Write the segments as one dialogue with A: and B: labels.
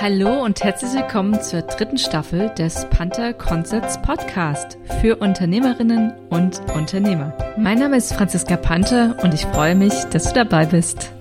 A: Hallo und herzlich willkommen zur dritten Staffel des Panther Concepts Podcast für Unternehmerinnen und Unternehmer. Mein Name ist Franziska Panther und ich freue mich, dass du dabei bist.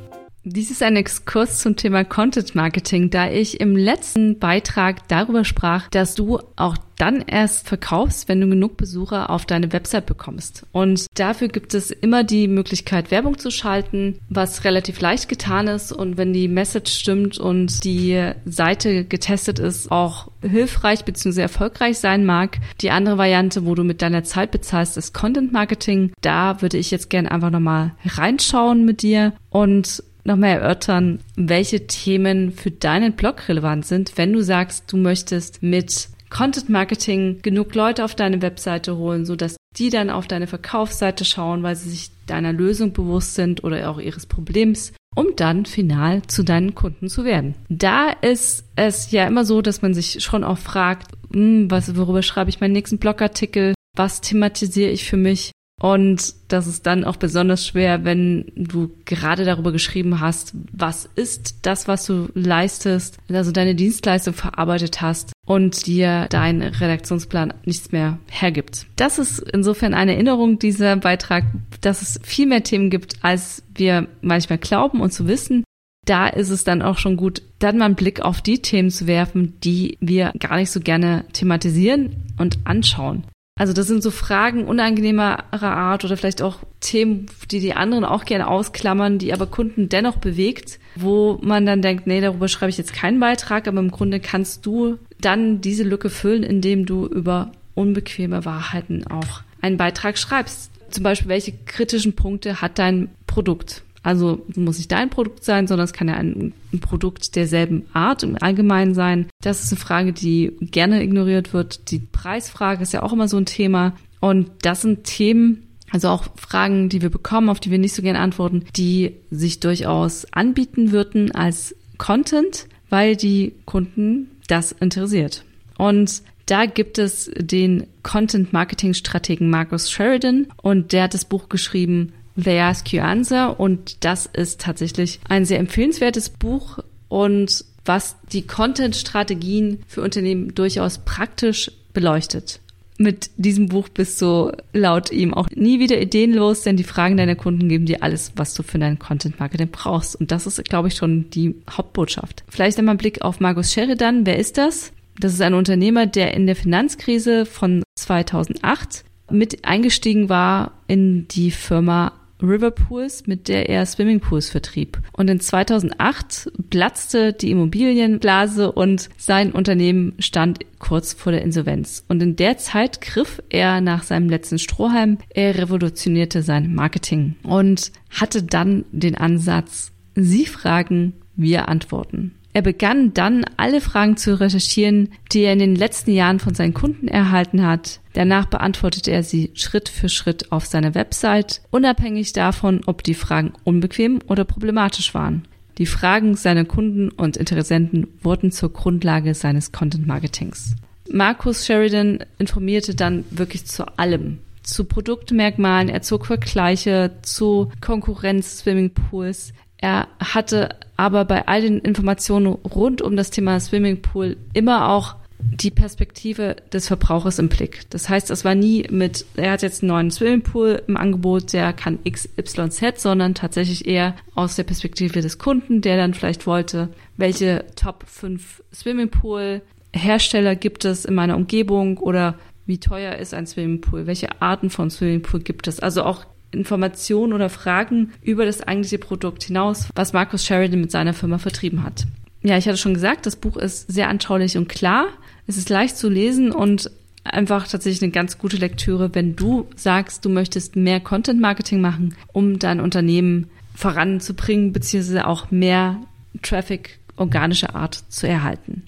A: Dies ist ein Exkurs zum Thema Content Marketing, da ich im letzten Beitrag darüber sprach, dass du auch dann erst verkaufst, wenn du genug Besucher auf deine Website bekommst. Und dafür gibt es immer die Möglichkeit, Werbung zu schalten, was relativ leicht getan ist und wenn die Message stimmt und die Seite getestet ist, auch hilfreich bzw. erfolgreich sein mag. Die andere Variante, wo du mit deiner Zeit bezahlst, ist Content Marketing. Da würde ich jetzt gerne einfach nochmal reinschauen mit dir und nochmal erörtern, welche Themen für deinen Blog relevant sind, wenn du sagst, du möchtest mit Content Marketing genug Leute auf deine Webseite holen, so dass die dann auf deine Verkaufsseite schauen, weil sie sich deiner Lösung bewusst sind oder auch ihres Problems, um dann final zu deinen Kunden zu werden. Da ist es ja immer so, dass man sich schon auch fragt, hm, was, worüber schreibe ich meinen nächsten Blogartikel? Was thematisiere ich für mich? Und das ist dann auch besonders schwer, wenn du gerade darüber geschrieben hast, was ist das, was du leistest, also deine Dienstleistung verarbeitet hast und dir dein Redaktionsplan nichts mehr hergibt. Das ist insofern eine Erinnerung, dieser Beitrag, dass es viel mehr Themen gibt, als wir manchmal glauben und zu wissen. Da ist es dann auch schon gut, dann mal einen Blick auf die Themen zu werfen, die wir gar nicht so gerne thematisieren und anschauen. Also das sind so Fragen unangenehmerer Art oder vielleicht auch Themen, die die anderen auch gerne ausklammern, die aber Kunden dennoch bewegt, wo man dann denkt, nee, darüber schreibe ich jetzt keinen Beitrag, aber im Grunde kannst du dann diese Lücke füllen, indem du über unbequeme Wahrheiten auch einen Beitrag schreibst. Zum Beispiel, welche kritischen Punkte hat dein Produkt? Also muss nicht dein Produkt sein, sondern es kann ja ein, Produkt derselben Art im Allgemeinen sein. Das ist eine Frage, die gerne ignoriert wird. Die Preisfrage ist ja auch immer so ein Thema. Und das sind Themen, also auch Fragen, die wir bekommen, auf die wir nicht so gerne antworten, die sich durchaus anbieten würden als Content, weil die Kunden das interessiert. Und da gibt es den Content Marketing Strategen Marcus Sheridan und der hat das Buch geschrieben They Ask You Answer und das ist tatsächlich ein sehr empfehlenswertes Buch und was die Content-Strategien für Unternehmen durchaus praktisch beleuchtet. Mit diesem Buch bist du laut ihm auch nie wieder ideenlos, denn die Fragen deiner Kunden geben dir alles, was du für dein Content-Marketing brauchst. Und das ist, glaube ich, schon die Hauptbotschaft. Vielleicht einmal ein Blick auf Markus Sheridan. Wer ist das? Das ist ein Unternehmer, der in der Finanzkrise von 2008 mit eingestiegen war in die Firma Riverpools, mit der er Swimmingpools vertrieb. Und in 2008 platzte die Immobilienblase und sein Unternehmen stand kurz vor der Insolvenz. Und in der Zeit griff er nach seinem letzten Strohhalm, er revolutionierte sein Marketing und hatte dann den Ansatz, Sie fragen, wir antworten. Er begann dann, alle Fragen zu recherchieren, die er in den letzten Jahren von seinen Kunden erhalten hat. Danach beantwortete er sie Schritt für Schritt auf seiner Website, unabhängig davon, ob die Fragen unbequem oder problematisch waren. Die Fragen seiner Kunden und Interessenten wurden zur Grundlage seines Content Marketings. Markus Sheridan informierte dann wirklich zu allem. Zu Produktmerkmalen, er zog Vergleiche zu Konkurrenz Swimmingpools. Er hatte aber bei all den Informationen rund um das Thema Swimmingpool immer auch die Perspektive des Verbrauchers im Blick. Das heißt, es war nie mit, er hat jetzt einen neuen Swimmingpool im Angebot, der kann XYZ, sondern tatsächlich eher aus der Perspektive des Kunden, der dann vielleicht wollte, welche Top 5 Swimmingpool Hersteller gibt es in meiner Umgebung oder wie teuer ist ein Swimmingpool, welche Arten von Swimmingpool gibt es. Also auch Informationen oder Fragen über das eigentliche Produkt hinaus, was Markus Sheridan mit seiner Firma vertrieben hat. Ja, ich hatte schon gesagt, das Buch ist sehr anschaulich und klar. Es ist leicht zu lesen und einfach tatsächlich eine ganz gute Lektüre, wenn du sagst, du möchtest mehr Content Marketing machen, um dein Unternehmen voranzubringen, beziehungsweise auch mehr Traffic organischer Art zu erhalten.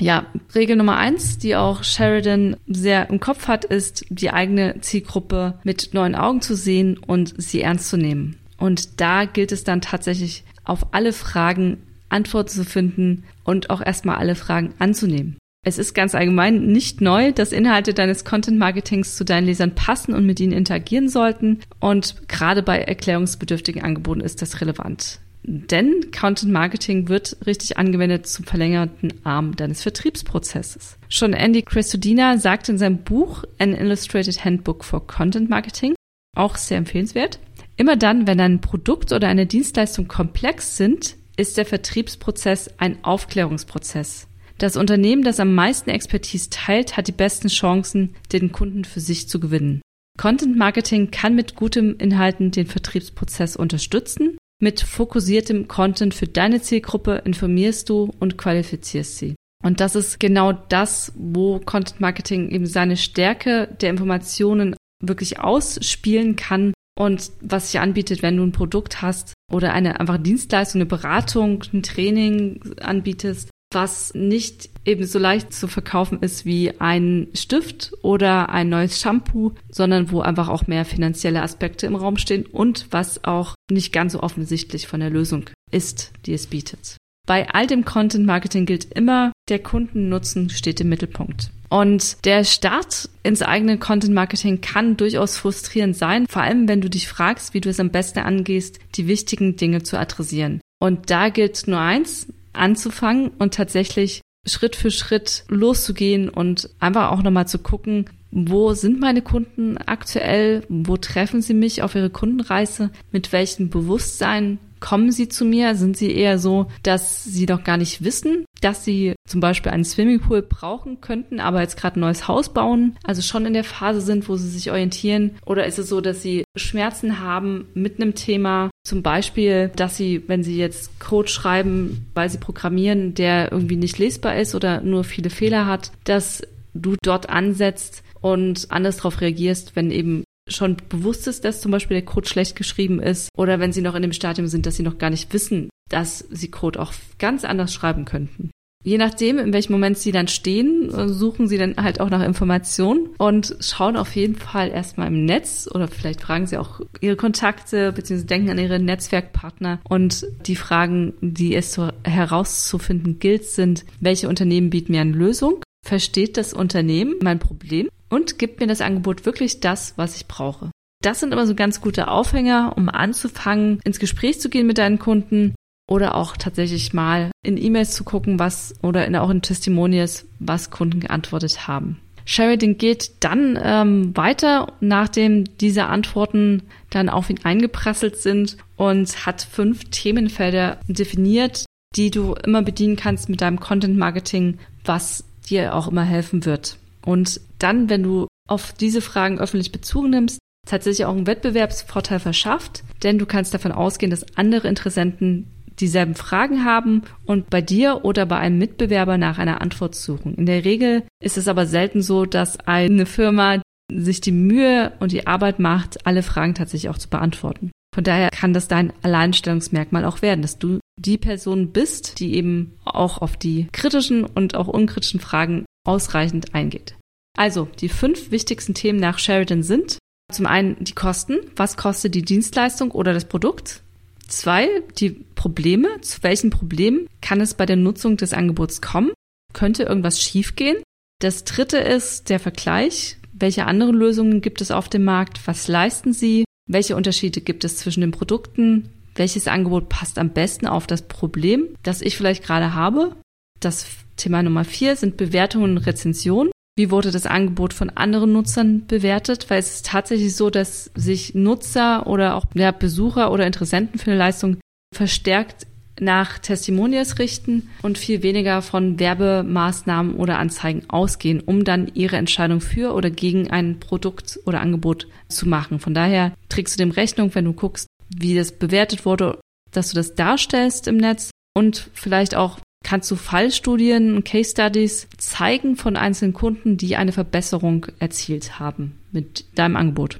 A: Ja, Regel Nummer eins, die auch Sheridan sehr im Kopf hat, ist, die eigene Zielgruppe mit neuen Augen zu sehen und sie ernst zu nehmen. Und da gilt es dann tatsächlich auf alle Fragen Antworten zu finden und auch erstmal alle Fragen anzunehmen. Es ist ganz allgemein nicht neu, dass Inhalte deines Content Marketings zu deinen Lesern passen und mit ihnen interagieren sollten. Und gerade bei erklärungsbedürftigen Angeboten ist das relevant. Denn Content Marketing wird richtig angewendet zum verlängerten Arm deines Vertriebsprozesses. Schon Andy Crestodina sagt in seinem Buch An Illustrated Handbook for Content Marketing, auch sehr empfehlenswert, immer dann, wenn ein Produkt oder eine Dienstleistung komplex sind, ist der Vertriebsprozess ein Aufklärungsprozess. Das Unternehmen, das am meisten Expertise teilt, hat die besten Chancen, den Kunden für sich zu gewinnen. Content Marketing kann mit gutem Inhalten den Vertriebsprozess unterstützen. Mit fokussiertem Content für deine Zielgruppe informierst du und qualifizierst sie. Und das ist genau das, wo Content Marketing eben seine Stärke der Informationen wirklich ausspielen kann und was sich anbietet, wenn du ein Produkt hast oder eine einfach Dienstleistung, eine Beratung, ein Training anbietest, was nicht eben so leicht zu verkaufen ist wie ein Stift oder ein neues Shampoo, sondern wo einfach auch mehr finanzielle Aspekte im Raum stehen und was auch nicht ganz so offensichtlich von der Lösung ist, die es bietet. Bei all dem Content Marketing gilt immer, der Kundennutzen steht im Mittelpunkt. Und der Start ins eigene Content Marketing kann durchaus frustrierend sein, vor allem wenn du dich fragst, wie du es am besten angehst, die wichtigen Dinge zu adressieren. Und da gilt nur eins, anzufangen und tatsächlich Schritt für Schritt loszugehen und einfach auch nochmal zu gucken, wo sind meine Kunden aktuell? Wo treffen sie mich auf ihre Kundenreise? Mit welchem Bewusstsein kommen sie zu mir? Sind sie eher so, dass sie doch gar nicht wissen, dass sie zum Beispiel einen Swimmingpool brauchen könnten, aber jetzt gerade ein neues Haus bauen, also schon in der Phase sind, wo sie sich orientieren? Oder ist es so, dass sie Schmerzen haben mit einem Thema, zum Beispiel, dass sie, wenn sie jetzt Code schreiben, weil sie programmieren, der irgendwie nicht lesbar ist oder nur viele Fehler hat, dass du dort ansetzt und anders darauf reagierst, wenn eben schon bewusst ist, dass zum Beispiel der Code schlecht geschrieben ist oder wenn sie noch in dem Stadium sind, dass sie noch gar nicht wissen, dass sie Code auch ganz anders schreiben könnten. Je nachdem, in welchem Moment sie dann stehen, suchen sie dann halt auch nach Informationen und schauen auf jeden Fall erstmal im Netz oder vielleicht fragen sie auch ihre Kontakte bzw. denken an ihre Netzwerkpartner und die Fragen, die es herauszufinden gilt, sind, welche Unternehmen bieten mir eine Lösung? Versteht das Unternehmen mein Problem? und gibt mir das Angebot wirklich das, was ich brauche. Das sind immer so ganz gute Aufhänger, um anzufangen, ins Gespräch zu gehen mit deinen Kunden oder auch tatsächlich mal in E-Mails zu gucken, was oder in, auch in Testimonials, was Kunden geantwortet haben. Sheridan geht dann ähm, weiter, nachdem diese Antworten dann auf ihn eingeprasselt sind und hat fünf Themenfelder definiert, die du immer bedienen kannst mit deinem Content Marketing, was dir auch immer helfen wird. Und dann, wenn du auf diese Fragen öffentlich Bezug nimmst, tatsächlich auch einen Wettbewerbsvorteil verschafft, denn du kannst davon ausgehen, dass andere Interessenten dieselben Fragen haben und bei dir oder bei einem Mitbewerber nach einer Antwort suchen. In der Regel ist es aber selten so, dass eine Firma sich die Mühe und die Arbeit macht, alle Fragen tatsächlich auch zu beantworten. Von daher kann das dein Alleinstellungsmerkmal auch werden, dass du die Person bist, die eben auch auf die kritischen und auch unkritischen Fragen ausreichend eingeht. Also, die fünf wichtigsten Themen nach Sheridan sind zum einen die Kosten. Was kostet die Dienstleistung oder das Produkt? Zwei, die Probleme. Zu welchen Problemen kann es bei der Nutzung des Angebots kommen? Könnte irgendwas schiefgehen? Das dritte ist der Vergleich. Welche anderen Lösungen gibt es auf dem Markt? Was leisten sie? Welche Unterschiede gibt es zwischen den Produkten? Welches Angebot passt am besten auf das Problem, das ich vielleicht gerade habe? Das Thema Nummer vier sind Bewertungen und Rezensionen. Wie wurde das Angebot von anderen Nutzern bewertet? Weil es ist tatsächlich so, dass sich Nutzer oder auch ja, Besucher oder Interessenten für eine Leistung verstärkt nach Testimonials richten und viel weniger von Werbemaßnahmen oder Anzeigen ausgehen, um dann ihre Entscheidung für oder gegen ein Produkt oder Angebot zu machen. Von daher trägst du dem Rechnung, wenn du guckst, wie das bewertet wurde, dass du das darstellst im Netz und vielleicht auch kannst du Fallstudien und Case Studies zeigen von einzelnen Kunden, die eine Verbesserung erzielt haben mit deinem Angebot.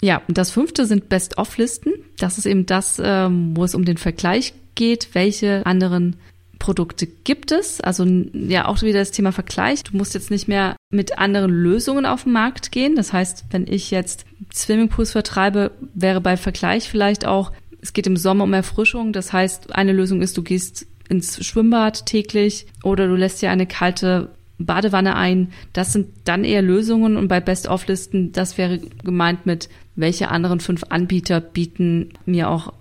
A: Ja, und das fünfte sind Best-of-Listen. Das ist eben das, ähm, wo es um den Vergleich geht, welche anderen Produkte gibt es. Also ja, auch wieder das Thema Vergleich. Du musst jetzt nicht mehr mit anderen Lösungen auf den Markt gehen. Das heißt, wenn ich jetzt Swimmingpools vertreibe, wäre bei Vergleich vielleicht auch, es geht im Sommer um Erfrischung. Das heißt, eine Lösung ist, du gehst ins Schwimmbad täglich oder du lässt dir eine kalte Badewanne ein. Das sind dann eher Lösungen und bei Best-of-Listen, das wäre gemeint mit, welche anderen fünf Anbieter bieten mir auch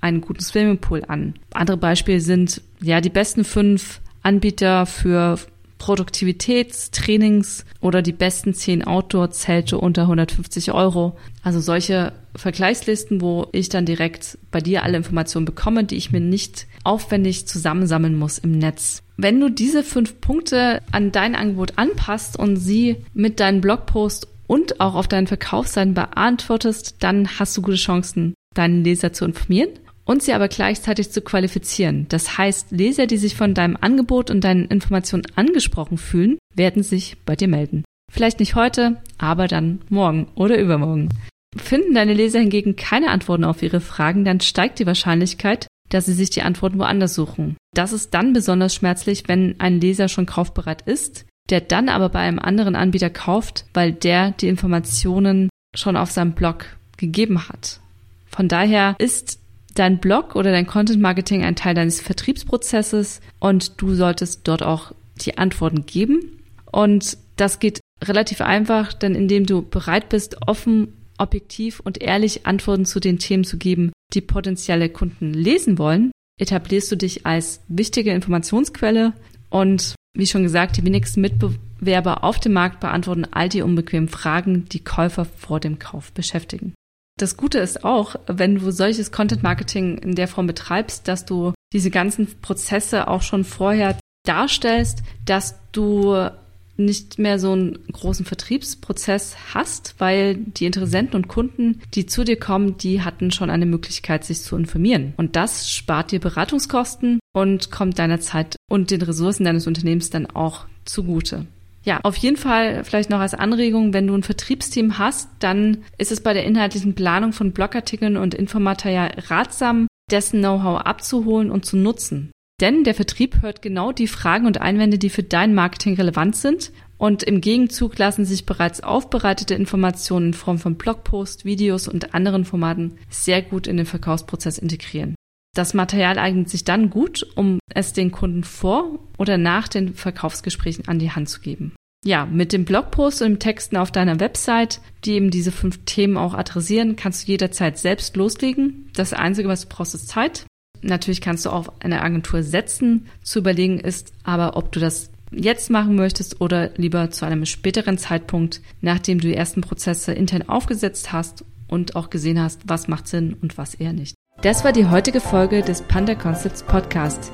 A: einen guten Swimmingpool an. Andere Beispiele sind ja die besten fünf Anbieter für Produktivitätstrainings oder die besten zehn Outdoor-Zelte unter 150 Euro. Also solche Vergleichslisten, wo ich dann direkt bei dir alle Informationen bekomme, die ich mir nicht aufwendig zusammensammeln muss im Netz. Wenn du diese fünf Punkte an dein Angebot anpasst und sie mit deinem Blogpost und auch auf deinen Verkaufsseiten beantwortest, dann hast du gute Chancen, deinen Leser zu informieren und sie aber gleichzeitig zu qualifizieren. Das heißt, Leser, die sich von deinem Angebot und deinen Informationen angesprochen fühlen, werden sich bei dir melden. Vielleicht nicht heute, aber dann morgen oder übermorgen. Finden deine Leser hingegen keine Antworten auf ihre Fragen, dann steigt die Wahrscheinlichkeit, dass sie sich die Antworten woanders suchen. Das ist dann besonders schmerzlich, wenn ein Leser schon kaufbereit ist, der dann aber bei einem anderen Anbieter kauft, weil der die Informationen schon auf seinem Blog gegeben hat. Von daher ist dein Blog oder dein Content Marketing ein Teil deines Vertriebsprozesses und du solltest dort auch die Antworten geben. Und das geht relativ einfach, denn indem du bereit bist, offen, objektiv und ehrlich Antworten zu den Themen zu geben, die potenzielle Kunden lesen wollen, etablierst du dich als wichtige Informationsquelle und wie schon gesagt, die wenigsten Mitbewerber auf dem Markt beantworten all die unbequemen Fragen, die Käufer vor dem Kauf beschäftigen. Das Gute ist auch, wenn du solches Content Marketing in der Form betreibst, dass du diese ganzen Prozesse auch schon vorher darstellst, dass du nicht mehr so einen großen Vertriebsprozess hast, weil die Interessenten und Kunden, die zu dir kommen, die hatten schon eine Möglichkeit, sich zu informieren. Und das spart dir Beratungskosten und kommt deiner Zeit und den Ressourcen deines Unternehmens dann auch zugute. Ja, auf jeden Fall vielleicht noch als Anregung, wenn du ein Vertriebsteam hast, dann ist es bei der inhaltlichen Planung von Blogartikeln und Infomaterial ratsam, dessen Know-how abzuholen und zu nutzen. Denn der Vertrieb hört genau die Fragen und Einwände, die für dein Marketing relevant sind. Und im Gegenzug lassen sich bereits aufbereitete Informationen in Form von Blogposts, Videos und anderen Formaten sehr gut in den Verkaufsprozess integrieren. Das Material eignet sich dann gut, um es den Kunden vor oder nach den Verkaufsgesprächen an die Hand zu geben. Ja, mit dem Blogpost und dem Texten auf deiner Website, die eben diese fünf Themen auch adressieren, kannst du jederzeit selbst loslegen. Das Einzige, was du brauchst, ist Zeit. Natürlich kannst du auch eine Agentur setzen. Zu überlegen ist aber, ob du das jetzt machen möchtest oder lieber zu einem späteren Zeitpunkt, nachdem du die ersten Prozesse intern aufgesetzt hast und auch gesehen hast, was macht Sinn und was eher nicht. Das war die heutige Folge des Panda Concepts Podcast.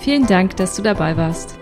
A: Vielen Dank, dass du dabei warst.